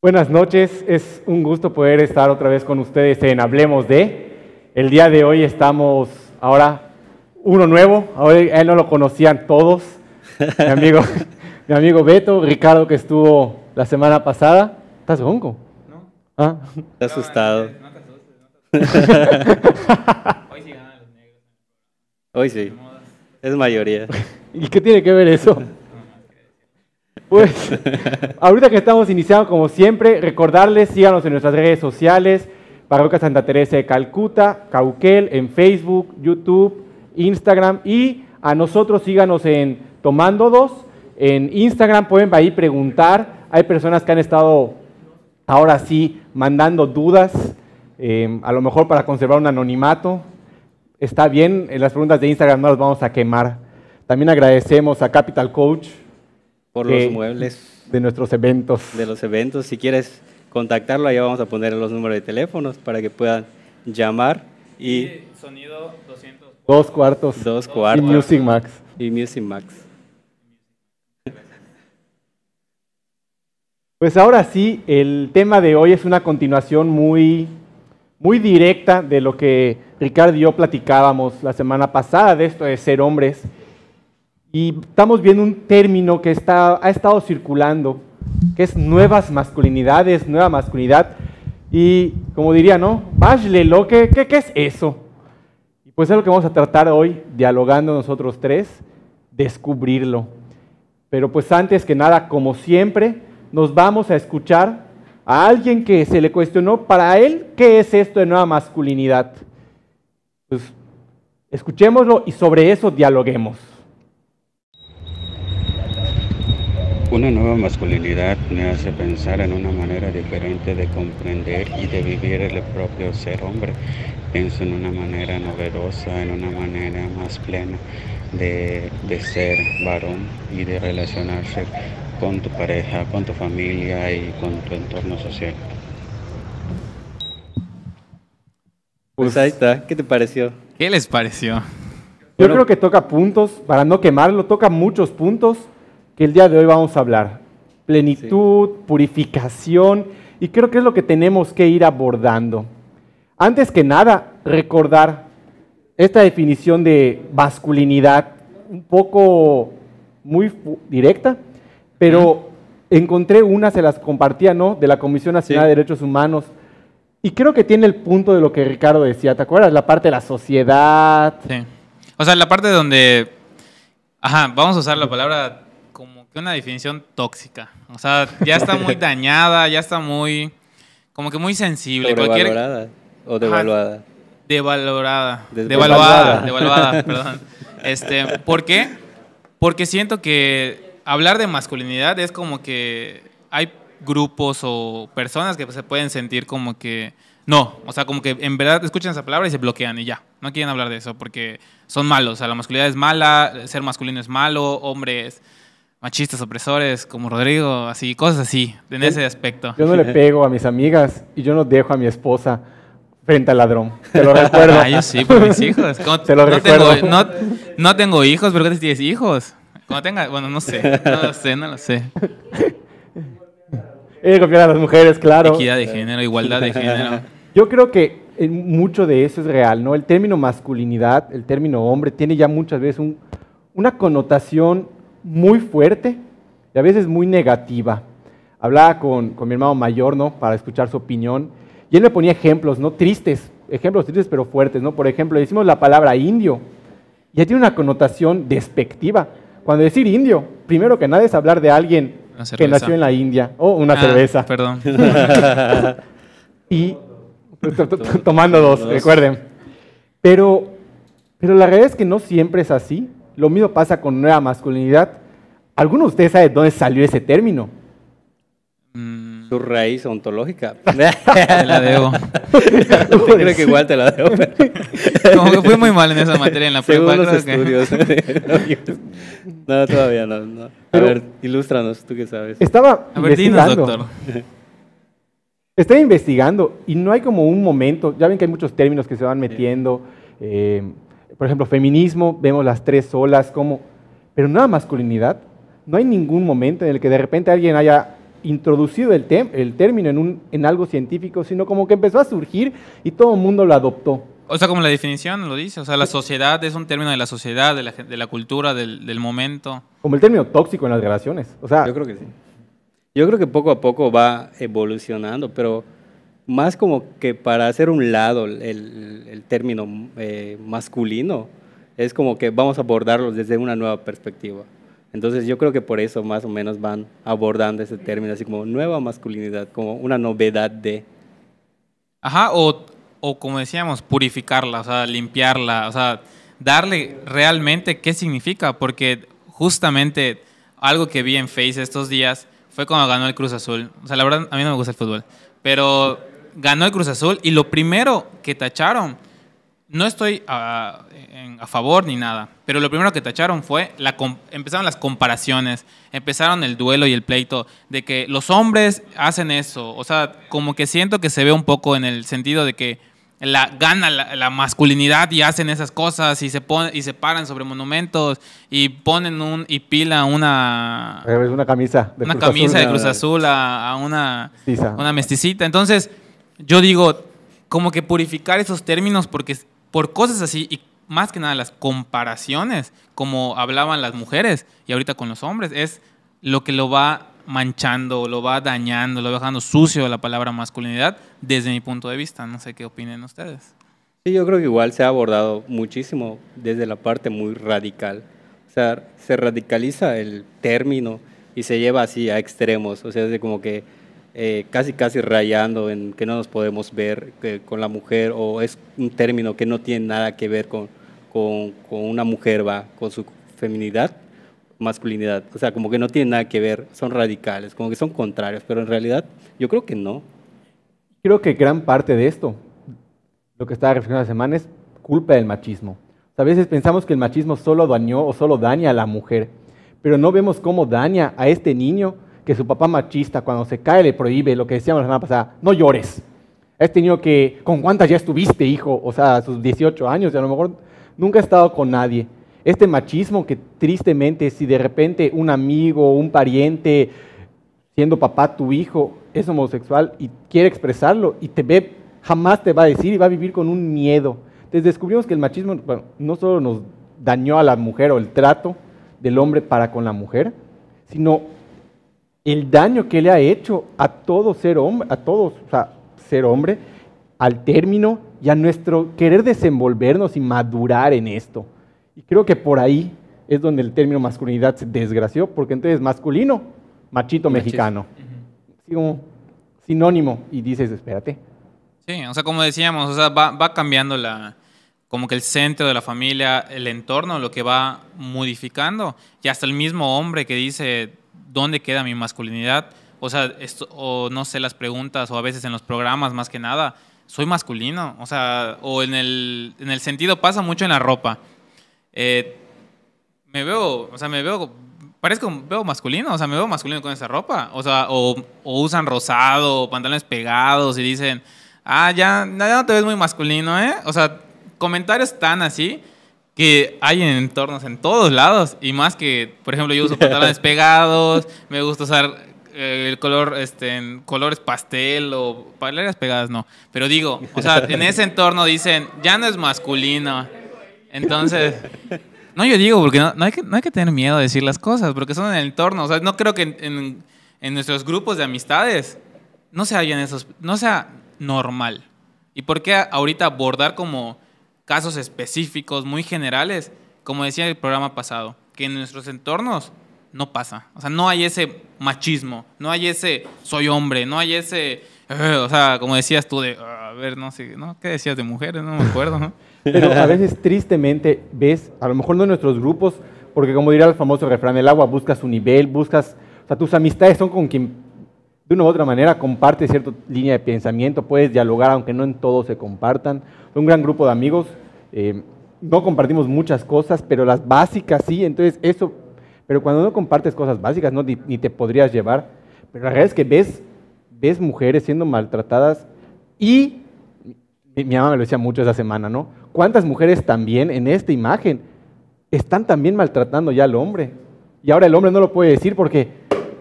Buenas noches, es un gusto poder estar otra vez con ustedes en Hablemos de. El día de hoy estamos ahora uno nuevo, ahora él no lo conocían todos, mi amigo, mi amigo Beto, Ricardo que estuvo la semana pasada. ¿Estás ronco? No. ¿Ah? Está asustado. No te asustes, no te asustes. Hoy sí ganan los negros. Hoy sí. Es mayoría. ¿Y qué tiene que ver eso? Pues, ahorita que estamos iniciando, como siempre, recordarles, síganos en nuestras redes sociales, Parroquia Santa Teresa de Calcuta, Cauquel, en Facebook, YouTube, Instagram, y a nosotros síganos en Tomando Dos, en Instagram pueden ahí preguntar, hay personas que han estado ahora sí mandando dudas, eh, a lo mejor para conservar un anonimato, está bien, en las preguntas de Instagram no las vamos a quemar. También agradecemos a Capital Coach, Por los muebles de nuestros eventos. de los eventos. Si quieres contactarlo, ahí vamos a poner los números de teléfonos para que puedan llamar. Y Y sonido 200. Dos cuartos. dos Y cuartos. Music Max. Y Music Max. Pues ahora sí, el tema de hoy es una continuación muy, muy directa de lo que Ricardo y yo platicábamos la semana pasada de esto de ser hombres. Y estamos viendo un término que está, ha estado circulando, que es nuevas masculinidades, nueva masculinidad. Y como diría, ¿no? Bájlelo, ¿qué, qué, ¿qué es eso? Y pues es lo que vamos a tratar hoy, dialogando nosotros tres, descubrirlo. Pero pues antes que nada, como siempre, nos vamos a escuchar a alguien que se le cuestionó para él qué es esto de nueva masculinidad. Pues escuchémoslo y sobre eso dialoguemos. Una nueva masculinidad me hace pensar en una manera diferente de comprender y de vivir el propio ser hombre. Pienso en una manera novedosa, en una manera más plena de, de ser varón y de relacionarse con tu pareja, con tu familia y con tu entorno social. Pues ahí está. ¿Qué te pareció? ¿Qué les pareció? Yo Bueno. creo que toca puntos, para no quemarlo, toca muchos puntos que el día de hoy vamos a hablar. Plenitud, purificación, y creo que es lo que tenemos que ir abordando. Antes que nada, recordar esta definición de masculinidad, un poco muy directa, pero encontré una, se las compartía, ¿no? De la Comisión Nacional Sí. de Derechos Humanos. Y creo que tiene el punto de lo que Ricardo decía, ¿te acuerdas? La parte de la sociedad, Sí. O sea, la parte donde. Ajá, vamos a usar la palabra que una definición tóxica. O sea, ya está muy dañada, ya está muy. Como que muy sensible. Cualquier. ¿Sobrevalorada o devaluada? Devalorada. Desvaluada. Devaluada. Devaluada, perdón. Este, ¿Por qué? Porque siento que hablar de masculinidad es como que hay grupos o personas que se pueden sentir como que no, o sea, como que en verdad escuchan esa palabra y se bloquean y ya, no quieren hablar de eso porque son malos, o sea, la masculinidad es mala, ser masculino es malo, hombres machistas, opresores, como Rodrigo, así, cosas así, en ese aspecto. Yo no le pego a mis amigas y yo no dejo a mi esposa frente al ladrón. Te lo recuerdo. Ah, yo sí, por mis hijos. Como- Te lo no, recuerdo. tengo, no, no tengo hijos, pero ¿qué tienes hijos? Cuando tenga, bueno, no sé, no lo sé, no lo sé. De confiar a las mujeres, claro. Equidad de género, igualdad de género. Yo creo que eh, mucho de eso es real, ¿no? El término masculinidad, el término hombre, tiene ya muchas veces un- una connotación muy fuerte y a veces muy negativa. Hablaba con, con mi hermano mayor, ¿no? Para escuchar su opinión. Y él me ponía ejemplos, ¿no? Tristes, ejemplos tristes pero fuertes, ¿no? Por ejemplo, decimos la palabra indio. Ya tiene una connotación despectiva. Cuando decir indio, primero que nada es hablar de alguien que nació en la India. O una Ah, cerveza. Perdón. y to- to- to- tomando dos, recuerden. Pero, pero la realidad es que no siempre es así. Lo mismo pasa con nueva masculinidad. ¿Alguno de ustedes sabe de dónde salió ese término? Mm, Su raíz ontológica. te la debo. Creo que igual te la debo. pero- Como que fui muy mal en esa materia en la prepa. Según los creo que- estudios. no, todavía no, no. A Pero- ver, ilústranos, tú qué sabes. Estaba A ver, dinos, investigando. doctor. Estaba investigando y no hay como un momento, ya ven que hay muchos términos que se van metiendo, eh, por ejemplo, feminismo, vemos las tres olas, como, pero nueva masculinidad, no hay ningún momento en el que de repente alguien haya introducido el, el término en, un, en algo científico, sino como que empezó a surgir y todo el mundo lo adoptó. O sea, como la definición lo dice, o sea, la sociedad es un término de la sociedad, de la, de la cultura, del, del, momento. Como el término tóxico en las relaciones. O sea, yo creo que sí. Yo creo que poco a poco va evolucionando, pero más como que para hacer un lado el, el término eh, masculino, es como que vamos a abordarlo desde una nueva perspectiva. Entonces yo creo que por eso más o menos van abordando ese término, así como nueva masculinidad, como una novedad de... Ajá, o o como decíamos, purificarla, o sea, limpiarla, o sea, darle realmente qué significa, porque justamente algo que vi en Face estos días fue cuando ganó el Cruz Azul. O sea, la verdad, a mí no me gusta el fútbol, pero ganó el Cruz Azul y lo primero que tacharon no estoy a, a, favor ni nada, pero lo primero que tacharon fue, la, empezaron las comparaciones, empezaron el duelo y el pleito de que los hombres hacen eso, o sea, como que siento que se ve un poco en el sentido de que la, gana la, masculinidad y hacen esas cosas y se ponen y se paran sobre monumentos y ponen un y pila una una camisa de una Cruz camisa Azul, de Cruz Azul a, a una, una mesticita. Entonces yo digo como que purificar esos términos porque por cosas así y más que nada las comparaciones, como hablaban las mujeres y ahorita con los hombres, es lo que lo va manchando, lo va dañando, lo va dejando sucio la palabra masculinidad desde mi punto de vista. No sé qué opinen ustedes. Sí, yo creo que igual se ha abordado muchísimo desde la parte muy radical. O sea, se radicaliza el término y se lleva así a extremos. O sea, es como que eh, casi casi rayando en que no nos podemos ver eh, con la mujer o es un término que no tiene nada que ver con, con, una mujer, va, con su feminidad, masculinidad. O sea, como que no tiene nada que ver, son radicales, como que son contrarios, pero en realidad yo creo que no. Creo que gran parte de esto, lo que estaba reflexionando la semana, es culpa del machismo. a veces pensamos que el machismo solo dañó o solo daña a la mujer, pero no vemos cómo daña a este niño que su papá machista cuando se cae le prohíbe lo que decíamos la semana pasada, no llores. Este niño que, ¿con cuántas ya estuviste, hijo? O sea, a sus 18 años, y a lo mejor nunca ha estado con nadie. Este machismo que tristemente, si de repente un amigo, un pariente, siendo papá tu hijo, es homosexual y quiere expresarlo y te ve, jamás te va a decir y va a vivir con un miedo. Entonces descubrimos que el machismo bueno, no solo nos dañó a la mujer o el trato del hombre para con la mujer, sino el daño que le ha hecho a todo ser hombre, a todos, o sea, ser hombre, al término y a nuestro querer desenvolvernos y madurar en esto. Y creo que por ahí es donde el término masculinidad se desgració, porque entonces masculino, machito mexicano. sinónimo, y dices, espérate. Sí, o sea, como decíamos, o sea, va, va cambiando la, como que el centro de la familia, el entorno, lo que va modificando, y hasta el mismo hombre que dice, dónde queda mi masculinidad. O sea, o no sé, las preguntas, o a veces en los programas más que nada, soy masculino. O sea, o en el, en el sentido, pasa mucho en la ropa. Eh, me veo, o sea, me veo, parezco, veo masculino, o sea, me veo masculino con esa ropa. O sea, o, usan rosado, pantalones pegados y dicen, ah, ya, ya no te ves muy masculino, ¿eh? O sea, comentarios tan así que hay en entornos en todos lados y más que, por ejemplo, yo uso pantalones pegados, me gusta usar eh, el color, este, en colores pastel o paleras pegadas, no. Pero digo, o sea, en ese entorno dicen, ya no es masculino. Entonces, no, yo digo, porque no, hay que, no hay que tener miedo de decir las cosas, porque son en el entorno. O sea, no creo que en, en, nuestros grupos de amistades no se hayan esos, no sea normal. ¿Y por qué ahorita abordar como casos específicos, muy generales, como decía el programa pasado, que en nuestros entornos no pasa. O sea, no hay ese machismo, no hay ese soy hombre, no hay ese, o sea, como decías tú de, ah, a ver, no sé, ¿no? ¿Qué decías de mujeres? No me acuerdo, ¿no? Pero a veces tristemente ves, a lo mejor no en nuestros grupos, porque como dirá el famoso refrán, el agua busca su nivel, buscas, o sea, tus amistades son con quien de una u otra manera comparte cierta línea de pensamiento, puedes dialogar aunque no en todo se compartan un gran grupo de amigos. Eh, no compartimos muchas cosas, pero las básicas sí. Entonces, eso, pero cuando no compartes cosas básicas, ni, te podrías llevar. Pero la realidad es que ves, ves mujeres siendo maltratadas y mi, mi mamá me lo decía mucho esa semana, ¿no? ¿Cuántas mujeres también en esta imagen están también maltratando ya al hombre? Y ahora el hombre no lo puede decir porque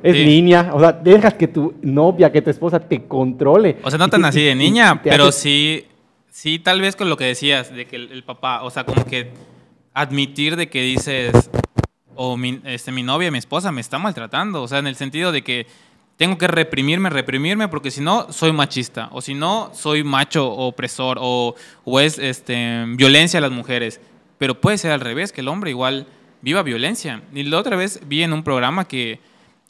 es Sí. niña, o sea, dejas que tu novia, que tu esposa te controle. O sea, no tan te- así de niña, pero sí, sí, tal vez con lo que decías, de que el, el papá, o sea, como que admitir de que dices, o mi, este, mi novia, mi esposa me está maltratando, o sea, en el sentido de que tengo que reprimirme, reprimirme, porque si no, soy machista, o si no, soy macho opresor, o, o es este, violencia a las mujeres. Pero puede ser al revés, que el hombre igual viva violencia. Y la otra vez vi en un programa que,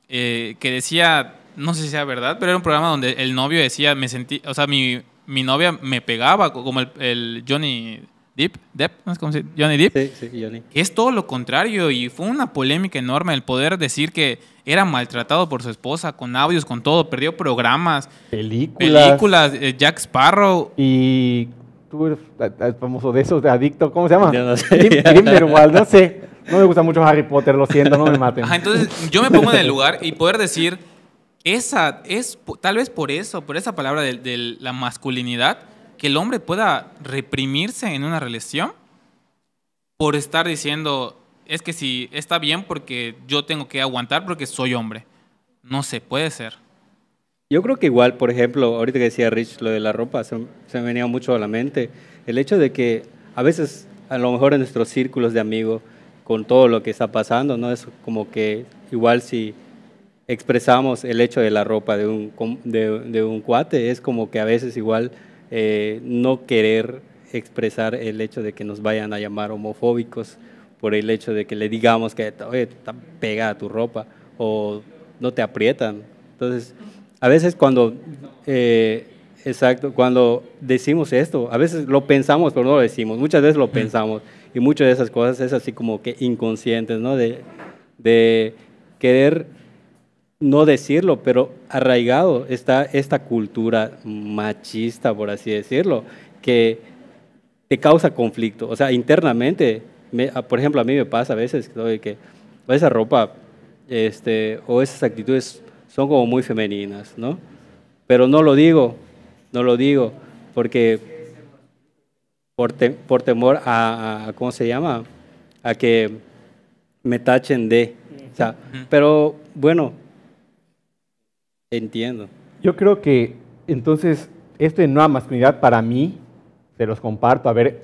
eh, que decía, no sé si sea verdad, pero era un programa donde el novio decía, me sentí, o sea, mi, mi novia me pegaba, como el, el Johnny Depp, Depp, no se dice, Johnny Depp, Sí, sí, Johnny. que es todo lo contrario y fue una polémica enorme el poder decir que era maltratado por su esposa con audios, con todo, perdió programas, películas. películas, eh, Jack Sparrow. Y tú eres a- a- famoso de esos, de adicto, ¿cómo se llama? Yo no sé. No sé. No me gusta mucho Harry Potter, lo siento, no me maten. Ajá, entonces yo me pongo en el lugar y poder decir, esa es tal vez por eso, por esa palabra de, de la masculinidad, que el hombre pueda reprimirse en una relación por estar diciendo, es que si está bien porque yo tengo que aguantar porque soy hombre. No se puede ser. Yo creo que igual, por ejemplo, ahorita que decía Rich lo de la ropa, se, se me venía mucho a la mente. El hecho de que a veces, a lo mejor en nuestros círculos de amigos, con todo lo que está pasando, ¿no? Es como que igual si expresamos el hecho de la ropa de un, de, de un cuate, es como que a veces igual eh, no querer expresar el hecho de que nos vayan a llamar homofóbicos por el hecho de que le digamos que, oye, está pegada tu ropa o no te aprietan. Entonces, a veces cuando, eh, exacto, cuando decimos esto, a veces lo pensamos, pero no lo decimos. Muchas veces lo pensamos y muchas de esas cosas es así como que inconscientes, ¿no? De, querer no decirlo, pero arraigado está esta cultura machista, por así decirlo, que te causa conflicto. O sea, internamente, por ejemplo, a mí me pasa a veces ¿no? que esa ropa este, o esas actitudes son como muy femeninas, ¿no? Pero no lo digo, no lo digo, porque por, te- por temor a, a- ¿cómo se llama? A que me tachen de. O sea, pero bueno, entiendo. Yo creo que entonces esto de nueva masculinidad para mí, se los comparto, a ver,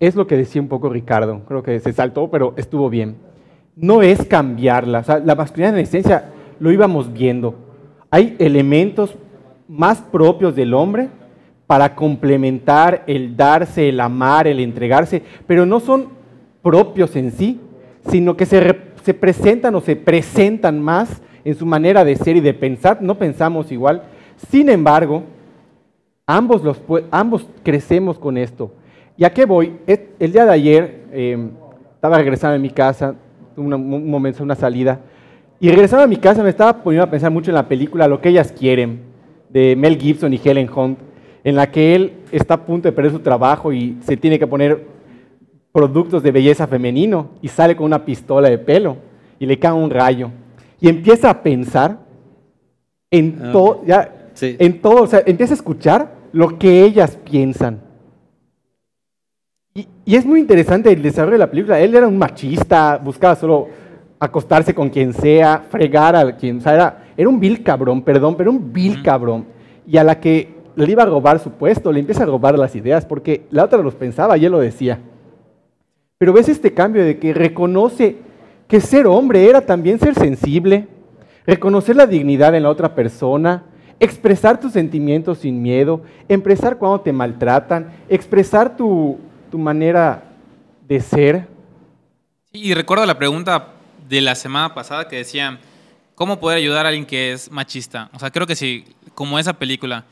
es lo que decía un poco Ricardo, creo que se saltó, pero estuvo bien. No es cambiarla, o sea, la masculinidad en esencia lo íbamos viendo. Hay elementos más propios del hombre para complementar el darse, el amar, el entregarse, pero no son propios en sí, sino que se, se presentan o se presentan más en su manera de ser y de pensar. No pensamos igual. Sin embargo, ambos, los, ambos crecemos con esto. ¿Y a qué voy? El día de ayer eh, estaba regresando a mi casa, una- un momento, una salida, y regresando a mi casa me estaba poniendo a pensar mucho en la película Lo que ellas quieren, de Mel Gibson y Helen Hunt, en la que él está a punto de perder su trabajo y se tiene que poner productos de belleza femenino y sale con una pistola de pelo y le cae un rayo y empieza a pensar en Ah, todo, ya, Sí. en todo, o sea, empieza a escuchar lo que ellas piensan. Y, y es muy interesante el desarrollo de la película. Él era un machista, buscaba solo acostarse con quien sea, fregar a quien, sea, era, era un vil cabrón, perdón, pero un vil cabrón. Y a la que le iba a robar su puesto, le empieza a robar las ideas, porque la otra los pensaba y él lo decía. Pero ves este cambio de que reconoce que ser hombre era también ser sensible, reconocer la dignidad en la otra persona, expresar tus sentimientos sin miedo, expresar cuando te maltratan, expresar tu, tu manera de ser. Y recuerdo la pregunta de la semana pasada que decía, ¿cómo poder ayudar a alguien que es machista? O sea, creo que si, como esa película,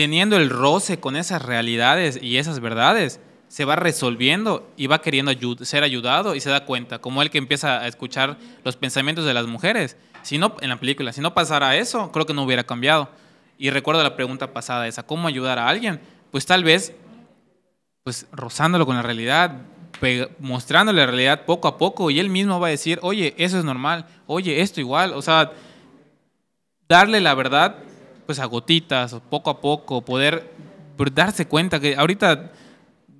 teniendo el roce con esas realidades y esas verdades, se va resolviendo y va queriendo ser ayudado y se da cuenta, como él que empieza a escuchar los pensamientos de las mujeres. Si no, en la película, si no pasara eso, creo que no hubiera cambiado. Y recuerdo la pregunta pasada esa, ¿cómo ayudar a alguien? Pues tal vez, pues rozándolo con la realidad, mostrándole la realidad poco a poco y él mismo va a decir, oye, eso es normal, oye, esto igual, o sea, darle la verdad pues a gotitas, o poco a poco, poder darse cuenta que ahorita,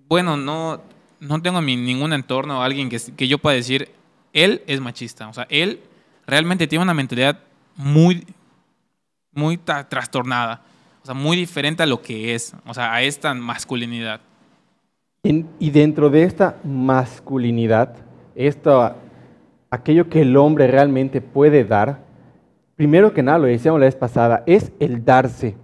bueno, no, no tengo ningún entorno, alguien que, que yo pueda decir, él es machista, o sea, él realmente tiene una mentalidad muy, muy trastornada. O sea, muy diferente a lo que es, o sea, a esta masculinidad. y dentro de esta masculinidad, esto, aquello que el hombre realmente puede dar, primero que nada, lo decíamos la vez pasada, es el darse.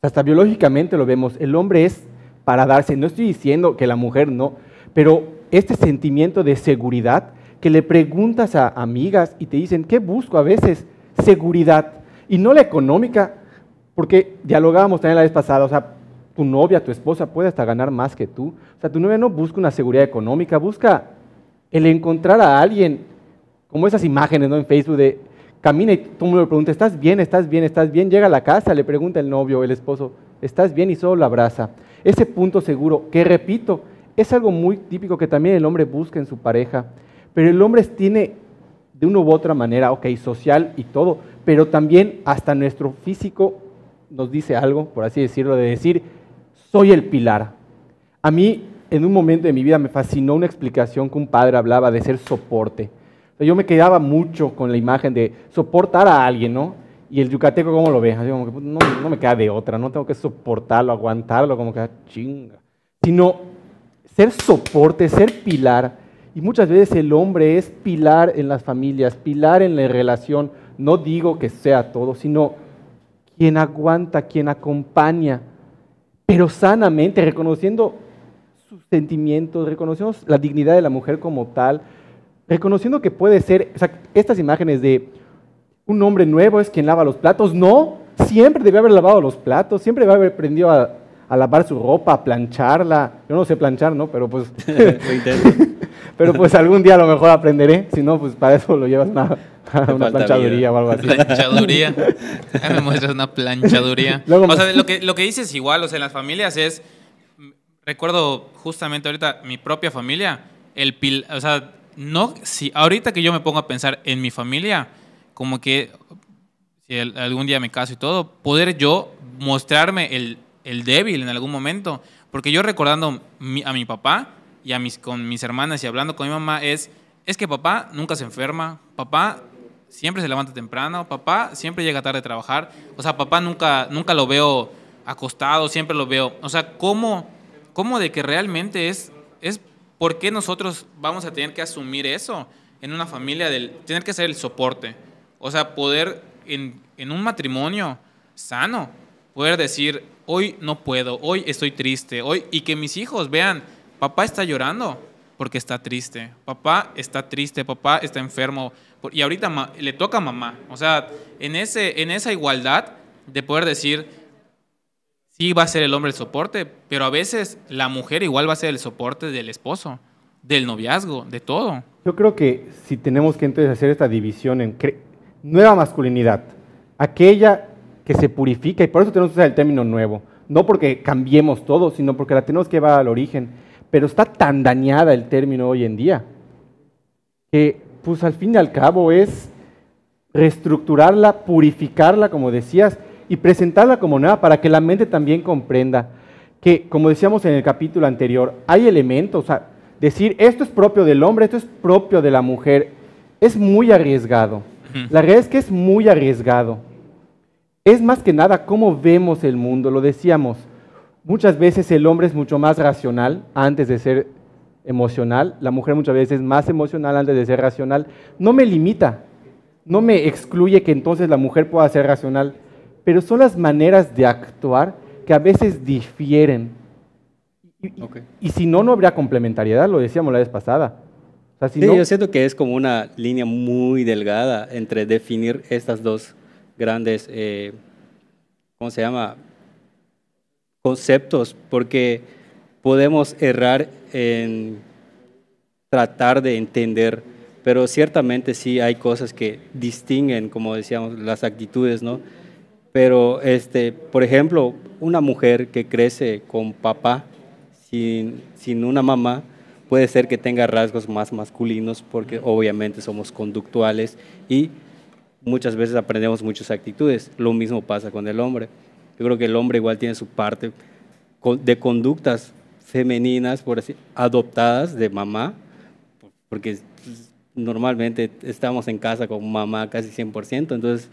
Hasta biológicamente lo vemos, el hombre es para darse. No estoy diciendo que la mujer no, pero este sentimiento de seguridad que le preguntas a amigas y te dicen, ¿qué busco a veces? Seguridad. Y no la económica, porque dialogábamos también la vez pasada, o sea, tu novia, tu esposa puede hasta ganar más que tú. O sea, tu novia no busca una seguridad económica, busca el encontrar a alguien, como esas imágenes ¿no? en Facebook de camina y todo el mundo le pregunta, ¿estás bien? ¿Estás bien? ¿Estás bien? Llega a la casa, le pregunta el novio el esposo, ¿estás bien? Y solo la abraza. Ese punto seguro, que repito, es algo muy típico que también el hombre busca en su pareja, pero el hombre tiene de una u otra manera, ok, social y todo, pero también hasta nuestro físico nos dice algo, por así decirlo, de decir, soy el pilar. A mí, en un momento de mi vida, me fascinó una explicación que un padre hablaba de ser soporte. Yo me quedaba mucho con la imagen de soportar a alguien, ¿no? Y el yucateco, ¿cómo lo ve? Como que pues, no, no, me queda de otra, no tengo que soportarlo, aguantarlo, como que ah, chinga. Sino ser soporte, ser pilar. Y muchas veces el hombre es pilar en las familias, pilar en la relación. No digo que sea todo, sino quien aguanta, quien acompaña, pero sanamente, reconociendo sus sentimientos, reconociendo la dignidad de la mujer como tal, reconociendo que puede ser, o sea, estas imágenes de un hombre nuevo es quien lava los platos, no, siempre debe haber lavado los platos, siempre debe haber aprendido a, lavar su ropa, a plancharla. Yo no sé planchar, ¿no? Pero pues, pero pues algún día a lo mejor aprenderé, si no, pues para eso lo llevas una, una planchaduría o algo así. Planchaduría. me muestras una planchaduría. o sea, lo que, lo que dices igual, o sea, en las familias es, recuerdo justamente ahorita mi propia familia, el pil, o sea, no, si ahorita que yo me pongo a pensar en mi familia, como que si algún día me caso y todo, poder yo mostrarme el, el débil en algún momento. Porque yo recordando a mi papá y a mis, con mis hermanas y hablando con mi mamá es, es que papá nunca se enferma, papá siempre se levanta temprano, papá siempre llega tarde a trabajar, o sea, papá nunca, nunca lo veo acostado, siempre lo veo, o sea, ¿cómo, cómo de que realmente es, es ¿por qué nosotros vamos a tener que asumir eso en una familia, del tener que ser el soporte? O sea, poder en, en un matrimonio sano, poder decir, hoy no puedo, hoy estoy triste, hoy, y que mis hijos vean, papá está llorando porque está triste, papá está triste, papá está enfermo, y ahorita le toca a mamá. O sea, en, ese, en esa igualdad de poder decir, sí va a ser el hombre el soporte, pero a veces la mujer igual va a ser el soporte del esposo, del noviazgo, de todo. Yo creo que si tenemos que entonces hacer esta división en nueva masculinidad, aquella que se purifica, y por eso tenemos que usar el término nuevo, no porque cambiemos todo, sino porque la tenemos que llevar al origen, pero está tan dañada el término hoy en día, que pues al fin y al cabo es reestructurarla, purificarla, como decías, y presentarla como nueva para que la mente también comprenda que, como decíamos en el capítulo anterior, hay elementos, o sea, decir esto es propio del hombre, esto es propio de la mujer, es muy arriesgado. La realidad es que es muy arriesgado. Es más que nada cómo vemos el mundo, lo decíamos. Muchas veces el hombre es mucho más racional antes de ser emocional, la mujer muchas veces es más emocional antes de ser racional. No me limita, no me excluye que entonces la mujer pueda ser racional pero son las maneras de actuar que a veces difieren. Y, si no, no habría complementariedad, lo decíamos la vez pasada. sí, yo siento que es como una línea muy delgada entre definir estas dos grandes, eh, ¿cómo se llama? Conceptos, porque podemos errar en tratar de entender, pero ciertamente sí hay cosas que distinguen, como decíamos, las actitudes, ¿no? Pero, este, por ejemplo, una mujer que crece con papá sin, sin una mamá, puede ser que tenga rasgos más masculinos porque obviamente somos conductuales y muchas veces aprendemos muchas actitudes. Lo mismo pasa con el hombre. Yo creo que el hombre igual tiene su parte de conductas femeninas, por así, adoptadas de mamá, porque normalmente estamos en casa con mamá casi 100%, entonces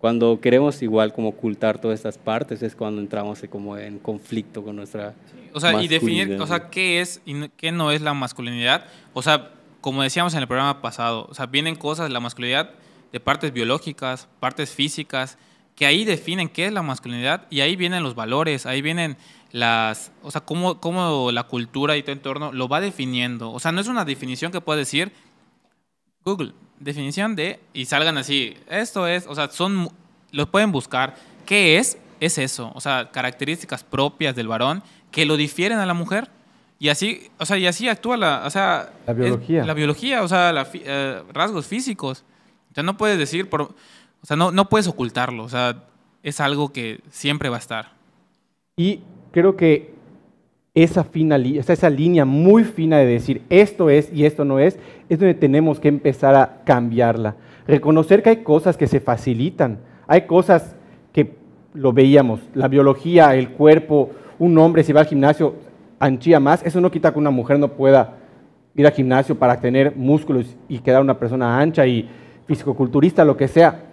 cuando queremos igual como ocultar todas estas partes es cuando entramos como en conflicto con nuestra O sea, y definir, o sea, qué es y qué no es la masculinidad. O sea, como decíamos en el programa pasado, o sea, vienen cosas de la masculinidad de partes biológicas, partes físicas, que ahí definen qué es la masculinidad y ahí vienen los valores, ahí vienen las, o sea, cómo, cómo la cultura y tu entorno lo va definiendo. O sea, no es una definición que puedes decir Google, definición de, y salgan así, esto es, o sea, son, los pueden buscar, ¿qué es? Es eso, o sea, características propias del varón que lo difieren a la mujer. Y así, o sea, y así actúa la, o sea, la biología. la biología, o sea, la, eh, rasgos físicos. O sea, no puedes decir, por, o sea, no, no puedes ocultarlo, o sea, es algo que siempre va a estar. Y creo que esa, fina, esa línea muy fina de decir esto es y esto no es, es donde tenemos que empezar a cambiarla. Reconocer que hay cosas que se facilitan, hay cosas que lo veíamos, la biología, el cuerpo, un hombre si va al gimnasio anchía más, eso no quita que una mujer no pueda ir al gimnasio para tener músculos y quedar una persona ancha y fisicoculturista, lo que sea.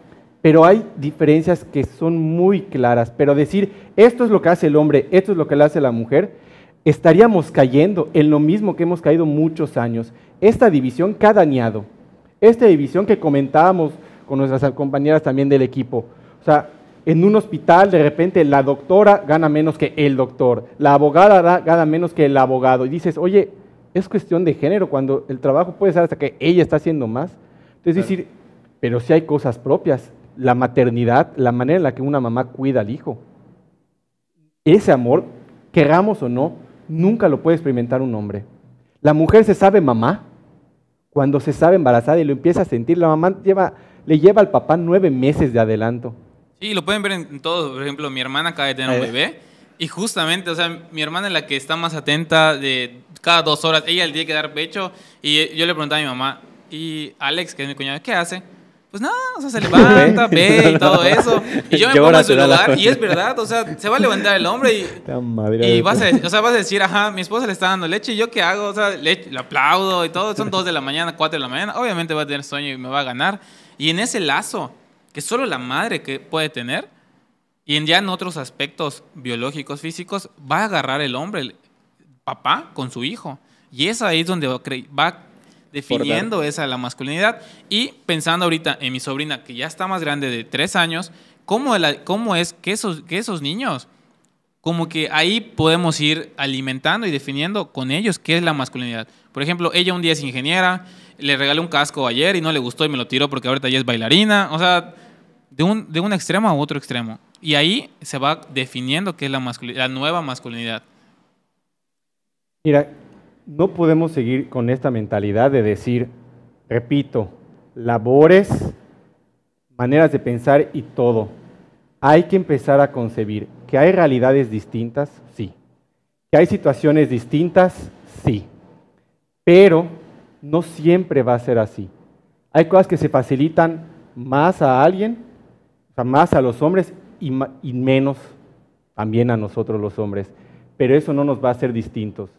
Pero hay diferencias que son muy claras. Pero decir, esto es lo que hace el hombre, esto es lo que le hace la mujer, estaríamos cayendo en lo mismo que hemos caído muchos años. Esta división cada añado, esta división que comentábamos con nuestras compañeras también del equipo. O sea, en un hospital de repente la doctora gana menos que el doctor, la abogada gana menos que el abogado. Y dices, oye, es cuestión de género cuando el trabajo puede ser hasta que ella está haciendo más. Es decir, pero si hay cosas propias, la maternidad, la manera en la que una mamá cuida al hijo. Ese amor, queramos o no, nunca lo puede experimentar un hombre. La mujer se sabe mamá cuando se sabe embarazada y lo empieza a sentir. La mamá lleva, le lleva al papá nueve meses de adelanto. Sí, lo pueden ver en todo. Por ejemplo, mi hermana acaba de tener un bebé y justamente, o sea, mi hermana es la que está más atenta de cada dos horas. Ella el día que dar pecho y yo le preguntaba a mi mamá, ¿y Alex, que es mi cuñado, qué hace? Pues no, o sea, se levanta, ve y todo eso. Y yo me pongo en su lugar y es verdad, o sea, se va a levantar el hombre y, y vas, a, o sea, vas a decir, ajá, mi esposa le está dando leche y yo qué hago, o sea, le, aplaudo y todo, son dos de la mañana, cuatro de la mañana, obviamente va a tener sueño y me va a ganar. Y en ese lazo que solo la madre que puede tener, y en ya en otros aspectos biológicos, físicos, va a agarrar el hombre, el papá, con su hijo. Y es ahí donde va a definiendo esa la masculinidad y pensando ahorita en mi sobrina que ya está más grande de tres años, ¿cómo, cómo es que esos, que esos niños, como que ahí podemos ir alimentando y definiendo con ellos qué es la masculinidad? Por ejemplo, ella un día es ingeniera, le regalé un casco ayer y no le gustó y me lo tiró porque ahorita ya es bailarina, o sea, de un, de un extremo a otro extremo. Y ahí se va definiendo qué es la, la nueva masculinidad. Mira, no podemos seguir con esta mentalidad de decir, repito, labores, maneras de pensar y todo. Hay que empezar a concebir que hay realidades distintas, sí. Que hay situaciones distintas, sí. Pero no siempre va a ser así. Hay cosas que se facilitan más a alguien, más a los hombres y, y menos también a nosotros los hombres. Pero eso no nos va a hacer distintos.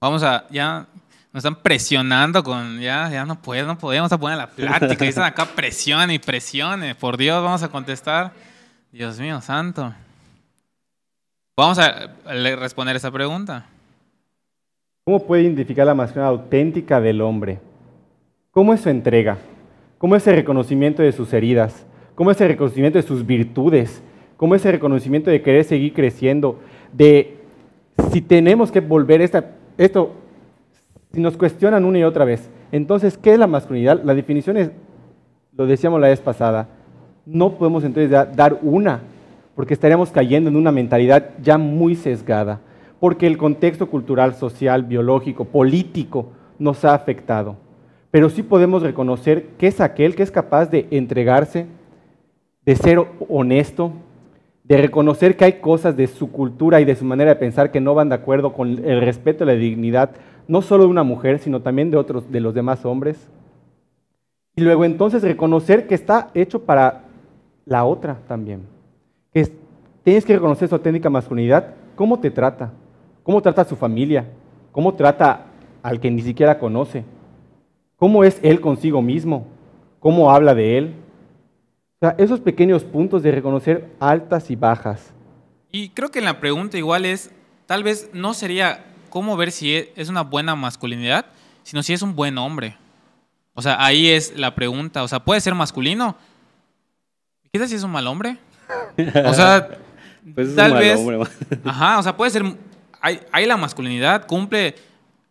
Vamos a, ya nos están presionando con, ya, ya no puedo, no podemos poner la plática. Dicen acá presión y presiones. Por Dios, vamos a contestar. Dios mío, santo. Vamos a responder esa pregunta. ¿Cómo puede identificar la masculinidad auténtica del hombre? ¿Cómo es su entrega? ¿Cómo es el reconocimiento de sus heridas? ¿Cómo es el reconocimiento de sus virtudes? ¿Cómo es el reconocimiento de querer seguir creciendo? De si tenemos que volver esta esto, si nos cuestionan una y otra vez, entonces, ¿qué es la masculinidad? La definición es, lo decíamos la vez pasada, no podemos entonces dar una, porque estaríamos cayendo en una mentalidad ya muy sesgada, porque el contexto cultural, social, biológico, político nos ha afectado. Pero sí podemos reconocer que es aquel que es capaz de entregarse, de ser honesto, de reconocer que hay cosas de su cultura y de su manera de pensar que no van de acuerdo con el respeto y la dignidad, no solo de una mujer, sino también de otros, de los demás hombres. Y luego entonces reconocer que está hecho para la otra también. Que tienes que reconocer su auténtica masculinidad, cómo te trata, cómo trata a su familia, cómo trata al que ni siquiera conoce. ¿Cómo es él consigo mismo? ¿Cómo habla de él? O sea, esos pequeños puntos de reconocer altas y bajas. Y creo que la pregunta igual es, tal vez no sería cómo ver si e, es una buena masculinidad, sino si es un buen hombre. O sea, ahí es la pregunta. O sea, ¿puede ser masculino? ¿Qué tal si es un mal hombre? O sea, Pues es un tal mal vez... hombre. Ajá, o sea, puede ser... Hay, hay la masculinidad, cumple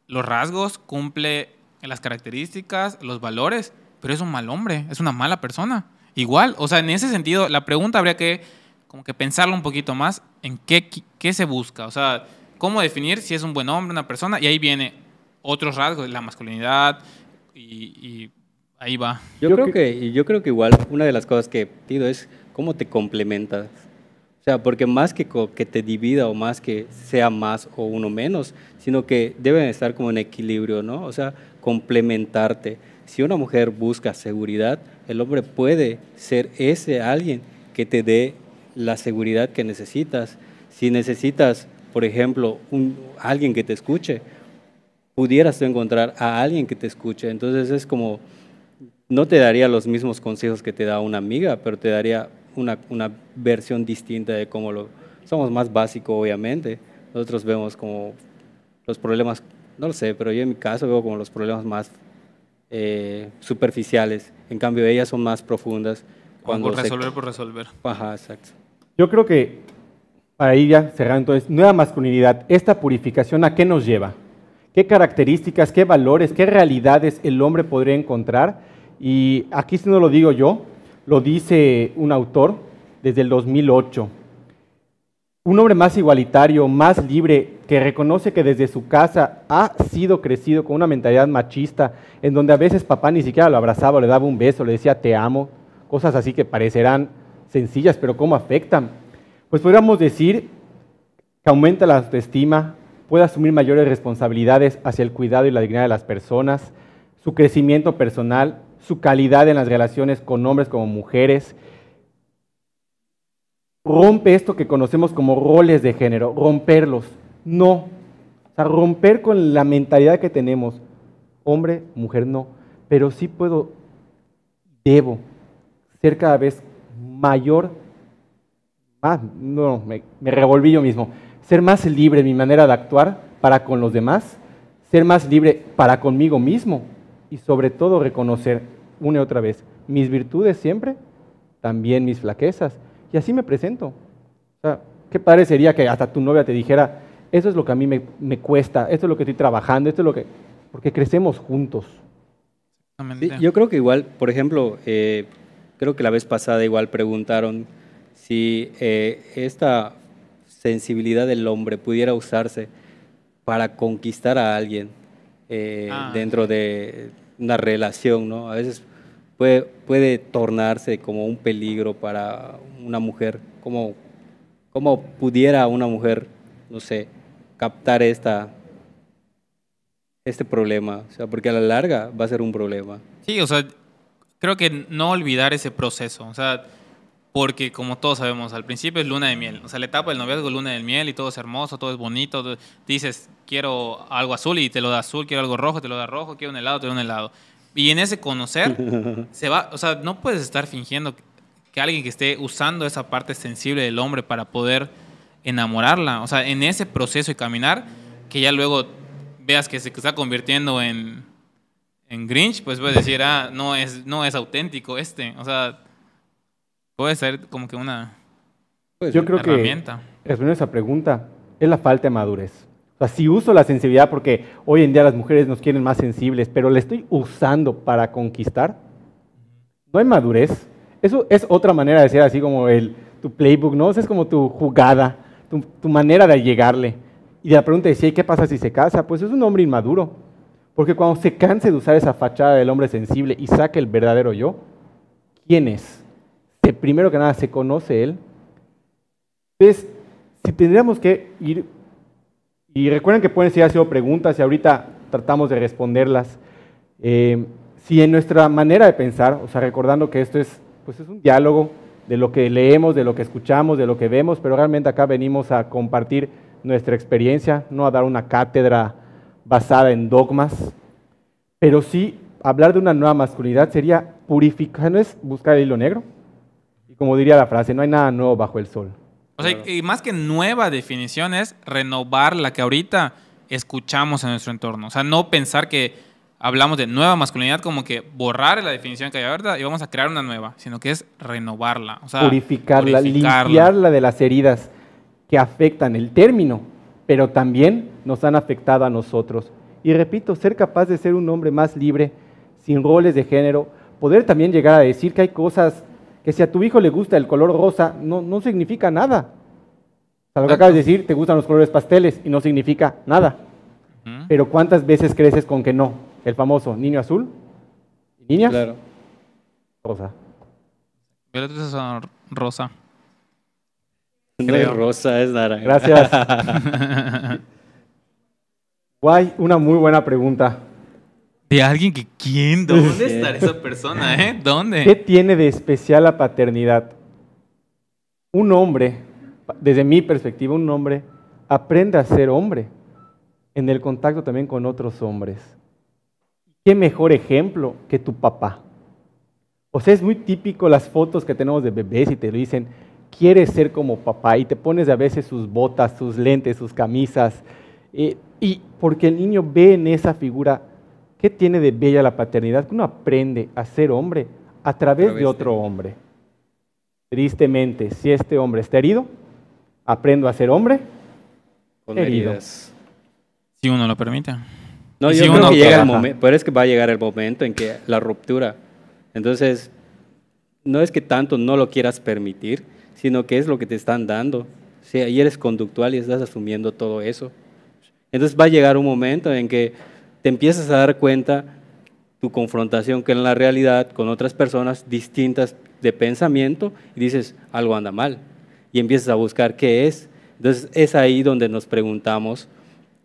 los rasgos, cumple las características, los valores, pero es un mal hombre, es una mala persona. Igual, o sea, en ese sentido, la pregunta habría que como que pensarlo un poquito más en qué, qué se busca. O sea, cómo definir si es un buen hombre, una persona, y ahí viene otros rasgos, la masculinidad, y, y ahí va. Yo, creo que- que, yo creo que igual una de las cosas que pido es cómo te complementas. O sea, porque más que que te divida o más que sea más o uno menos, sino que deben estar como en equilibrio, ¿no? O sea, complementarte. Si una mujer busca seguridad, el hombre puede ser ese alguien que te dé la seguridad que necesitas. Si necesitas, por ejemplo, alguien que te escuche, pudieras encontrar a alguien que te escuche. Entonces es como, no te daría los mismos consejos que te da una amiga, pero te daría una, una versión distinta de cómo lo... Somos más básicos, obviamente. Nosotros vemos como los problemas, no lo sé, pero yo en mi caso veo como los problemas más eh, superficiales. En cambio, ellas son más profundas. Cuando por se- resolver, por resolver. Ajá, exacto. Yo creo que para ir ya cerrando entonces, nueva masculinidad, esta purificación, ¿a qué nos lleva? ¿Qué características, qué valores, qué realidades el hombre podría encontrar? Y aquí si no lo digo yo, lo dice un autor desde el 2008. Un hombre más igualitario, más libre, que reconoce que desde su casa ha sido crecido con una mentalidad machista, en donde a veces papá ni siquiera lo abrazaba, le daba un beso, le decía te amo, cosas así que parecerán sencillas, pero cómo afectan. Pues podríamos decir que aumenta la autoestima, puede asumir mayores responsabilidades hacia el cuidado y la dignidad de las personas, su crecimiento personal, su calidad en las relaciones con hombres como mujeres, rompe esto que conocemos como roles de género, romperlos. No. O sea, romper con la mentalidad que tenemos, hombre, mujer, no. Pero sí puedo, debo ser cada vez mayor, más, no, me, me revolví yo mismo, ser más libre mi manera de actuar para con los demás, ser más libre para conmigo mismo y sobre todo reconocer una y otra vez mis virtudes siempre, también mis flaquezas. Y así me presento. O sea, qué padre sería que hasta tu novia te dijera, eso es lo que a mí me, me cuesta, esto es lo que estoy trabajando, esto es lo que... Porque crecemos juntos. Sí, yo creo que igual, por ejemplo, eh, creo que la vez pasada igual preguntaron si eh, esta sensibilidad del hombre pudiera usarse para conquistar a alguien eh, Ah. dentro de una relación, ¿no? A veces puede, puede tornarse como un peligro para una mujer, como, como pudiera una mujer, no sé, captar esta, este problema, o sea, porque a la larga va a ser un problema. Sí, o sea, creo que no olvidar ese proceso, o sea, porque como todos sabemos, al principio es luna de miel, o sea, la etapa del noviazgo es luna de miel y todo es hermoso, todo es bonito, dices, quiero algo azul y te lo da azul, quiero algo rojo, te lo da rojo, quiero un helado, te da un helado. Y en ese conocer, se va, o sea, no puedes estar fingiendo que- que alguien que esté usando esa parte sensible del hombre para poder enamorarla, o sea, en ese proceso y caminar, que ya luego veas que se está convirtiendo en, en Grinch, pues puedes decir, ah, no es, no es auténtico este. O sea, puede ser como que una Pues, Yo creo que herramienta. respondiendo a esa pregunta es la falta de madurez. O sea, si uso la sensibilidad porque hoy en día las mujeres nos quieren más sensibles, pero la estoy usando para conquistar, no hay madurez. Eso es otra manera de ser así como el, tu playbook, ¿no? Esa es como tu jugada, tu, tu manera de llegarle. Y la pregunta es, ¿y qué pasa si se casa? Pues es un hombre inmaduro. Porque cuando se canse de usar esa fachada del hombre sensible y saque el verdadero yo, ¿quién es? Primero que nada, ¿se conoce él? Entonces, si tendríamos que ir, y recuerden que pueden seguir haciendo preguntas y ahorita tratamos de responderlas, eh, si en nuestra manera de pensar, o sea, recordando que esto es, pues es un diálogo de lo que leemos, de lo que escuchamos, de lo que vemos, pero realmente acá venimos a compartir nuestra experiencia, no a dar una cátedra basada en dogmas, pero sí hablar de una nueva masculinidad sería purificar, no es buscar el hilo negro. Y como diría la frase, no hay nada nuevo bajo el sol. O sea, y más que nueva definición es renovar la que ahorita escuchamos en nuestro entorno. O sea, no pensar que hablamos de nueva masculinidad como que borrar la definición que hay ahorita y vamos a crear una nueva, sino que es renovarla. O sea, purificarla, limpiarla de las heridas que afectan el término, pero también nos han afectado a nosotros. Y repito, ser capaz de ser un hombre más libre, sin roles de género, poder también llegar a decir que hay cosas que si a tu hijo le gusta el color rosa, no, no significa nada. O sea, lo que acabas de decir, te gustan los colores pasteles y no significa nada. Pero ¿cuántas veces creces con que no? El famoso niño azul, niña, Claro. rosa. Violetas son rosa. No es rosa, es naranja. Gracias. Guay, una muy buena pregunta. De alguien que quién, ¿dónde está esa persona, eh? ¿Qué ¿Dónde? tiene de especial la paternidad? Un hombre, desde mi perspectiva, un hombre aprende a ser hombre en el contacto también con otros hombres. ¿Qué mejor ejemplo que tu papá? O sea, es muy típico las fotos que tenemos de bebés y te lo dicen, quieres ser como papá y te pones a veces sus botas, sus lentes, sus camisas. eh, y porque el niño ve en esa figura, ¿qué tiene de bella la paternidad? Que uno aprende a ser hombre a través de otro hombre. Tristemente, si este hombre está herido, aprendo a ser hombre. Con herido. heridas. Si uno lo permite. No, Y yo si creo uno que llega el momento, pero es que va a llegar el momento en que la ruptura. Entonces, no es que tanto no lo quieras permitir, sino que es lo que te están dando. Si ahí eres conductual y estás asumiendo todo eso. Entonces va a llegar un momento en que te empiezas a dar cuenta tu confrontación con la realidad, con otras personas distintas de pensamiento, y dices, algo anda mal. Y empiezas a buscar qué es. Entonces es ahí donde nos preguntamos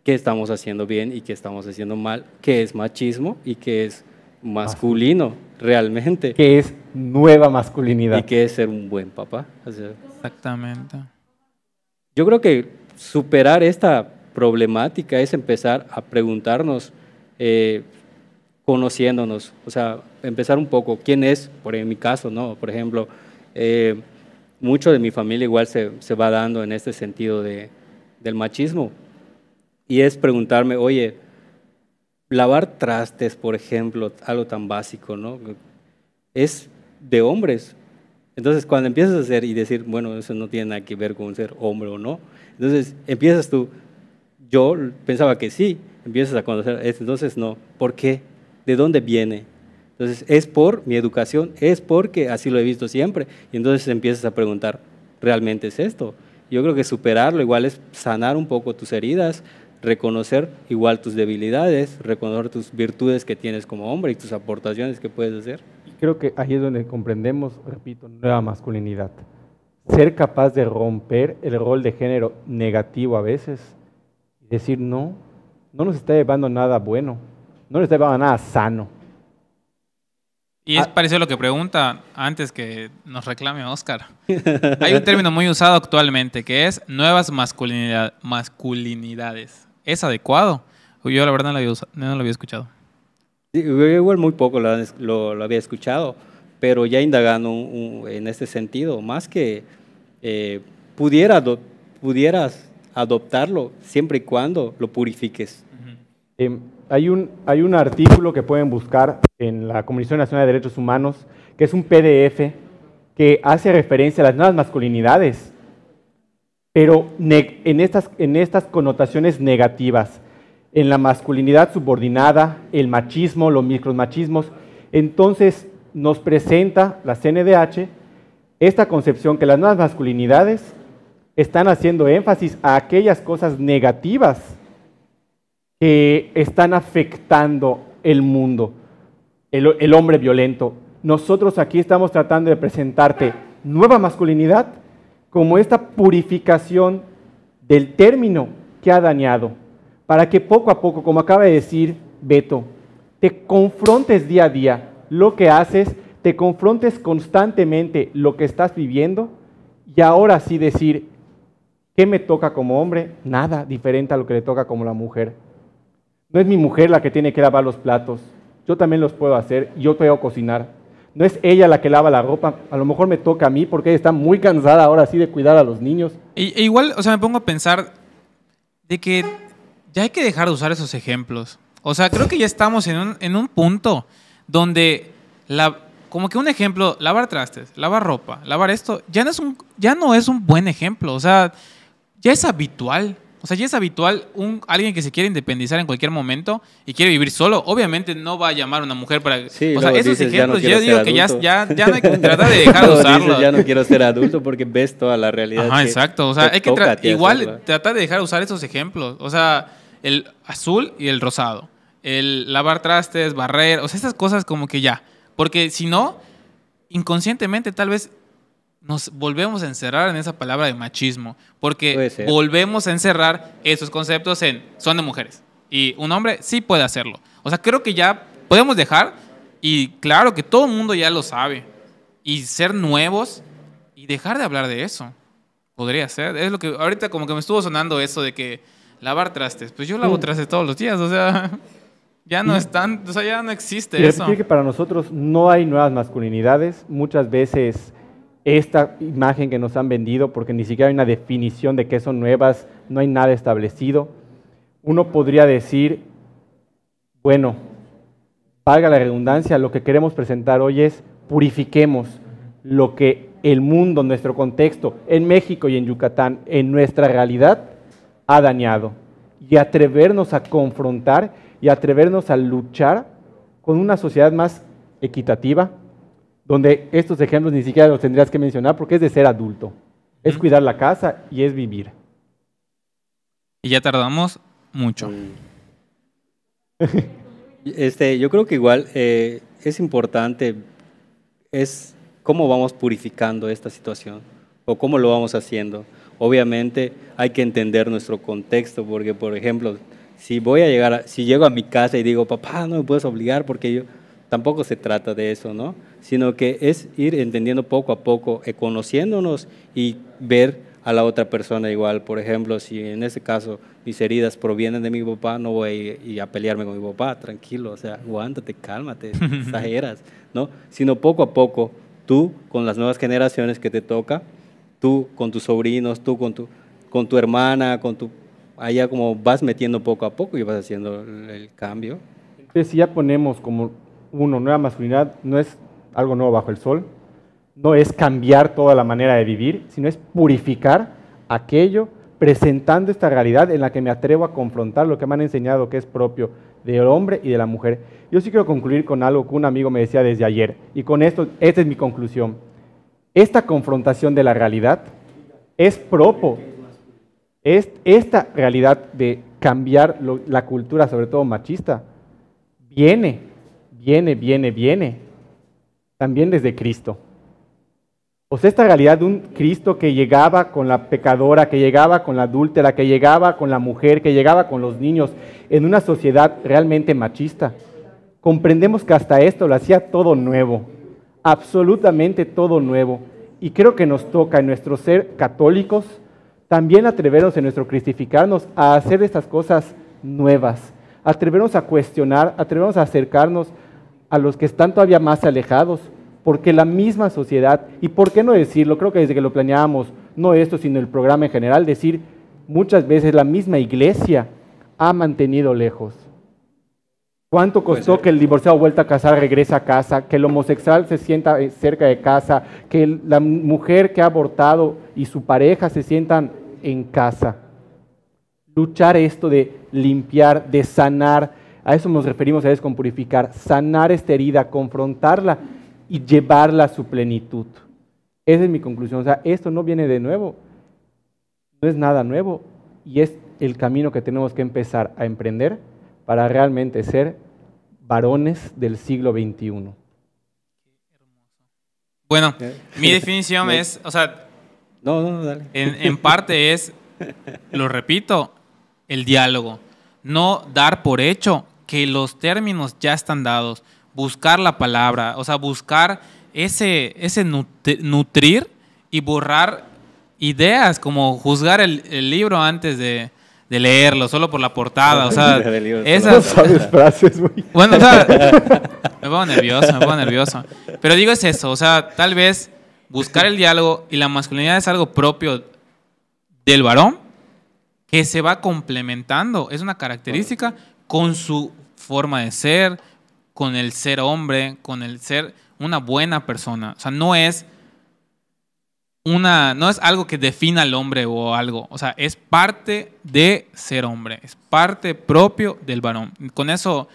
qué estamos haciendo bien y qué estamos haciendo mal, qué es machismo y qué es masculino realmente, que es nueva masculinidad. y qué es ser un buen papá. O sea, Exactamente. yo creo que superar esta problemática es empezar a preguntarnos, eh, conociéndonos, o sea, empezar un poco, ¿quién es? Por en mi caso, ¿no? Por ejemplo, eh, mucho de mi familia igual se, se va dando en este sentido de, del machismo. Y es preguntarme, oye, lavar trastes, por ejemplo, algo tan básico, ¿no? Es de hombres. Entonces, cuando empiezas a hacer y decir, bueno, eso no tiene nada que ver con ser hombre o no, entonces empiezas tú, yo pensaba que sí, empiezas a conocer, es- entonces no, ¿por qué? ¿De dónde viene? Entonces, es por mi educación, es porque así lo he visto siempre. Y entonces empiezas a preguntar, ¿realmente es esto? Yo creo que superarlo igual es sanar un poco tus heridas, reconocer igual tus debilidades, reconocer tus virtudes que tienes como hombre y tus aportaciones que puedes hacer. Creo que ahí es donde comprendemos, repito, nueva masculinidad. Ser capaz de romper el rol de género negativo a veces decir, no, no nos está llevando nada bueno, no nos está llevando nada sano. Y es Ah. parecido a lo que pregunta antes que nos reclame Oscar. Hay un término muy usado actualmente que es nuevas masculinidad- masculinidades. ¿Es adecuado? Yo la verdad no lo había, no lo había escuchado. Sí, yo igual muy poco lo, han- lo- lo había escuchado, pero ya indagando un- un- en este sentido, más que eh, pudiera pudieras adoptarlo siempre y cuando lo purifiques. Eh, hay, un, hay un artículo que pueden buscar en la Comisión Nacional de Derechos Humanos, que es un PDF que hace referencia a las nuevas masculinidades, pero en estas, en estas connotaciones negativas, en la masculinidad subordinada, el machismo, los micromachismos. Entonces nos presenta la CNDH esta concepción que las nuevas masculinidades están haciendo énfasis a aquellas cosas negativas que están afectando el mundo, el, hombre violento. Nosotros aquí estamos tratando de presentarte nueva masculinidad como esta purificación del término que ha dañado, para que poco a poco, como acaba de decir Beto, te confrontes día a día lo que haces, te confrontes constantemente lo que estás viviendo y ahora sí decir, ¿qué me toca como hombre? Nada diferente a lo que le toca como la mujer. No es mi mujer la que tiene que lavar los platos, yo también los puedo hacer, yo puedo cocinar. No es ella la que lava la ropa, a lo mejor me toca a mí porque ella está muy cansada ahora sí de cuidar a los niños. E, igual, o sea, me pongo a pensar de que ya hay que dejar de usar esos ejemplos. O sea, creo que ya estamos en un, en un punto donde la, como que un ejemplo, lavar trastes, lavar ropa, lavar esto, ya no es un, ya no es un buen ejemplo. O sea, ya es habitual. O sea, ya es habitual un, alguien que se quiere independizar en cualquier momento y quiere vivir solo. Obviamente no va a llamar a una mujer para... Sí, o sea, esos dices, ejemplos no yo digo que ya, ya, ya no hay que tratar de dejar de Luego dices, usarlo. ya no quiero ser adulto porque ves toda la realidad. Ajá, exacto. O sea, hay que tra- igual hacerla. tratar de dejar de usar esos ejemplos. O sea, el azul y el rosado. El lavar trastes, barrer. O sea, esas cosas como que ya. Porque si no, inconscientemente tal vez nos volvemos a encerrar en esa palabra de machismo. Porque volvemos a encerrar esos conceptos en son de mujeres. Y un hombre sí puede hacerlo. O sea, creo que ya podemos dejar. Y claro que todo el mundo ya lo sabe. Y ser nuevos y dejar de hablar de eso. Podría ser. Es lo que ahorita como que me estuvo sonando eso de que lavar trastes. Pues yo lavo Mm. trastes todos los días, o sea, ya no es tan, o sea, ya no existe Y eso. que para nosotros no hay nuevas masculinidades. Muchas veces esta imagen que nos han vendido, porque ni siquiera hay una definición de qué son nuevas, no hay nada establecido. Uno podría decir, bueno, valga la redundancia, lo que queremos presentar hoy es purifiquemos lo que el mundo, nuestro contexto, en México y en Yucatán, en nuestra realidad, ha dañado. Y atrevernos a confrontar y atrevernos a luchar con una sociedad más equitativa, donde estos ejemplos ni siquiera los tendrías que mencionar porque es de ser adulto, es cuidar la casa y es vivir. Y ya tardamos mucho. Este, yo creo que igual eh, es importante es cómo vamos purificando esta situación o cómo lo vamos haciendo. Obviamente hay que entender nuestro contexto porque, por ejemplo, si voy a llegar, a- si llego a mi casa y digo, papá, no me puedes obligar porque yo, tampoco se trata de eso, ¿no? Sino que es ir entendiendo poco a poco, eh, conociéndonos y ver a la otra persona igual. Por ejemplo, si en ese caso mis heridas provienen de mi papá, no voy a ir a pelearme con mi papá, tranquilo, o sea, aguántate, cálmate, exageras, ¿no? Sino poco a poco, tú con las nuevas generaciones que te toca, tú con tus sobrinos, tú con tu, con tu hermana, con tu... Allá como vas metiendo poco a poco y vas haciendo el, el cambio. Entonces, si ya ponemos como uno, nueva masculinidad, no es algo nuevo bajo el sol, no es cambiar toda la manera de vivir, sino es purificar aquello, presentando esta realidad en la que me atrevo a confrontar lo que me han enseñado que es propio del hombre y de la mujer. Yo sí quiero concluir con algo que un amigo me decía desde ayer, y con esto, esta es mi conclusión. Esta confrontación de la realidad es propio es esta realidad de cambiar la cultura, sobre todo machista, viene, viene, viene, viene, también desde Cristo. O sea, esta realidad de un Cristo que llegaba con la pecadora, que llegaba con la adúltera, que llegaba con la mujer, que llegaba con los niños, en una sociedad realmente machista. Comprendemos que hasta esto lo hacía todo nuevo, absolutamente todo nuevo. Y creo que nos toca en nuestro ser católicos también atrevernos en nuestro cristificarnos a hacer estas cosas nuevas, atrevernos a cuestionar, atrevernos a acercarnos a los que están todavía más alejados, porque la misma sociedad, y por qué no decirlo, creo que desde que lo planeábamos, no esto, sino el programa en general, decir muchas veces la misma iglesia ha mantenido lejos. ¿Cuánto costó que el divorciado vuelta a casar regrese a casa, que el homosexual se sienta eh, cerca de casa, que la mujer que ha abortado y su pareja se sientan en casa? Luchar esto de limpiar, de sanar, a eso nos referimos a veces con purificar, sanar esta herida, confrontarla y llevarla a su plenitud. Esa es mi conclusión. O sea, esto no viene de nuevo, no es nada nuevo y es el camino que tenemos que empezar a emprender para realmente ser varones del siglo XXI. Bueno, mi definición es, o sea, No, no, no, dale. en, en parte es, lo repito, el diálogo. No dar por hecho que los términos ya están dados. Buscar la palabra, o sea, buscar ese, ese nut- nutrir y borrar ideas, como juzgar el, el libro antes de, de leerlo, solo por la portada. O sea, esas, sabes frases, güey. bueno, o sea, me pongo nervioso, me pongo nervioso. Pero digo es eso, o sea, tal vez buscar el diálogo y la masculinidad es algo propio del varón que se va complementando, es una característica con su forma de ser, con el ser hombre, con el ser una buena persona. O sea, no es una, no es algo que defina al hombre o algo. O sea, es parte de ser hombre, es parte propio del varón. Con eso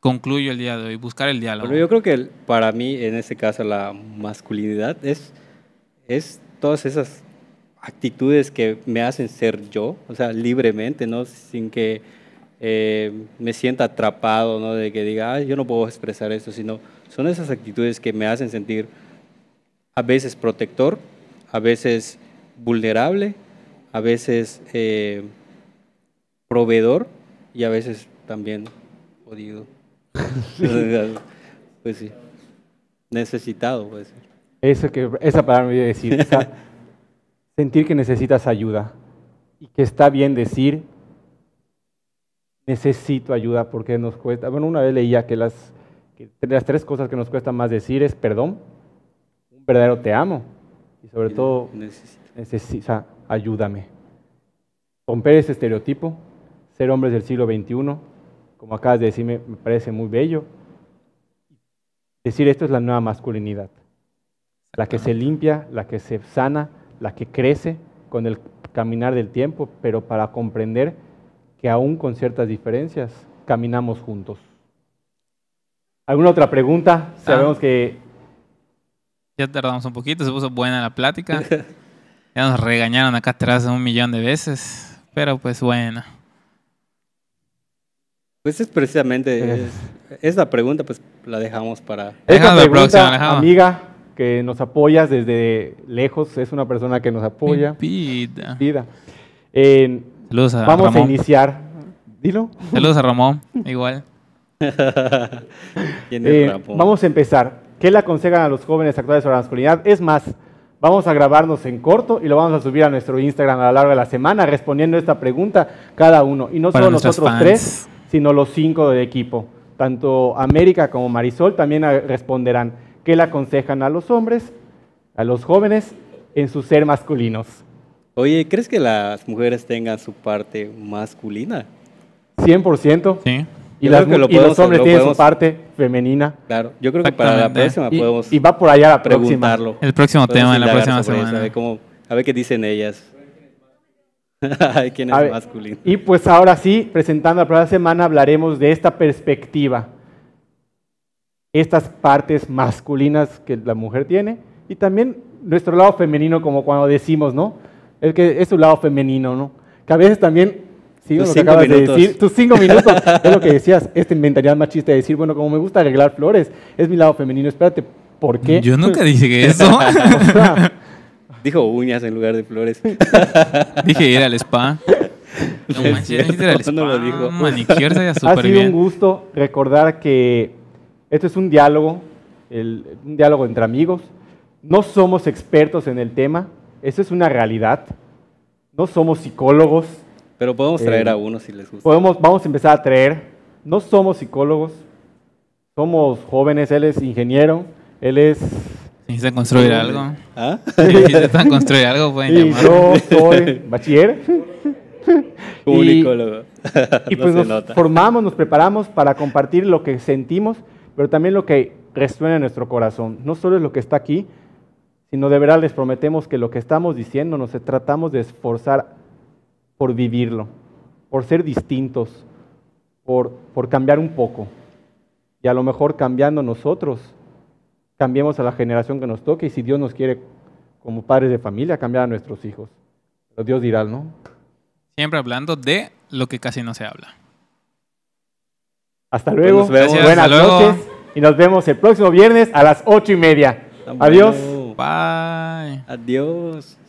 concluyo el día de hoy, buscar el diálogo. Bueno, yo creo que para mí, en este caso, la masculinidad es, es todas esas actitudes que me hacen ser yo, o sea, libremente, ¿no? Sin que eh, me sienta atrapado, ¿no? De que diga, "Ay, yo no puedo expresar esto, sino son esas actitudes que me hacen sentir a veces protector, a veces vulnerable, a veces eh, proveedor y a veces también jodido. pues sí. Necesitado, puede ser. Eso que, esa palabra me iba a decir. o sea, sentir que necesitas ayuda y que está bien decir, necesito ayuda porque nos cuesta. Bueno, una vez leía que las, que las tres cosas que nos cuesta más decir es perdón, un verdadero te amo y sobre todo Necesito. necesi- o sea, ayúdame. Romper ese estereotipo, ser hombres del siglo XXI, como acabas de decirme, me parece muy bello. Decir esto es la nueva masculinidad, la que se limpia, la que se sana, la que crece con el caminar del tiempo, pero para comprender que aún con ciertas diferencias caminamos juntos. ¿Alguna otra pregunta? Sabemos que Ya tardamos un poquito, se puso buena la plática. Ya nos regañaron acá atrás un millón de veces, pero pues bueno. Pues es precisamente es- esta pregunta, pues la dejamos para. Esta Dejamos la pregunta, próxima, dejamos. amiga, que nos apoyas desde lejos, es una persona que nos apoya. Pipita. Vida. Eh, Saludos a vamos a iniciar. Dilo. Saludos a Ramón, igual. ¿Quién es Eh, Ramón? vamos a empezar. ¿Qué le aconsejan a los jóvenes actuales sobre la masculinidad? Es más, vamos a grabarnos en corto y lo vamos a subir a nuestro Instagram a lo largo de la semana respondiendo esta pregunta cada uno. Y no Para solo nosotros fans. tres, sino los cinco del equipo. Tanto América como Marisol también eh, responderán. ¿Qué le aconsejan a los hombres, a los jóvenes en su ser masculinos? Oye, ¿crees que las mujeres tengan su parte masculina? 100%. Sí. Y, las que lo y los podemos- hombres lo tienen podemos- su parte femenina. Claro, yo creo que para la próxima Y, podemos y va por allá la próxima. El próximo Podemos tema en la próxima semana. A ver, cómo- a ver qué dicen ellas. Ay, ¿Quién es A ver, masculino? Y pues ahora sí, presentando la próxima semana, hablaremos de esta perspectiva. Estas partes masculinas que la mujer tiene y también nuestro lado femenino, como cuando decimos, ¿no? El que es su lado femenino, ¿no? Que a veces también, sí, Tus lo que acabas minutos. de decir, tus cinco minutos, es lo que decías, esta mentalidad machista de decir, bueno, como me gusta arreglar flores, es mi lado femenino, espérate, ¿por qué? Yo nunca dije que eso. O sea, Dijo uñas en lugar de flores. dije ir al spa. No Es manches, ir al spa. no lo dijo. Manicure sería Ha sido un gusto recordar que esto es un diálogo, el- un diálogo entre amigos. No somos expertos en el tema, eso es una realidad. No somos psicólogos. Pero podemos traer Eh, a uno si les gusta. Podemos, vamos a empezar a traer. No somos psicólogos, somos jóvenes. Él es ingeniero, él es. Necesitan construir algo. ¿Ah? Si necesitan construir algo, pueden Y llamar. yo soy bachiller. Comunicólogo. Y No pues se nos nota. formamos, nos preparamos para compartir lo que sentimos, pero también lo que resuena en nuestro corazón. No solo es lo que está aquí, sino de verdad les prometemos que lo que estamos diciendo nos tratamos de esforzar por vivirlo, por ser distintos, por, por cambiar un poco. Y a lo mejor cambiando nosotros, cambiemos a la generación que nos toque y si Dios nos quiere como padres de familia, cambiar a nuestros hijos. Pero Dios dirá, ¿no? Siempre hablando de lo que casi no se habla. Hasta luego. nos vemos. Gracias, Buenas hasta luego. noches. Y nos vemos el próximo viernes a las ocho y media. Adiós. Bueno. Bye. Adiós.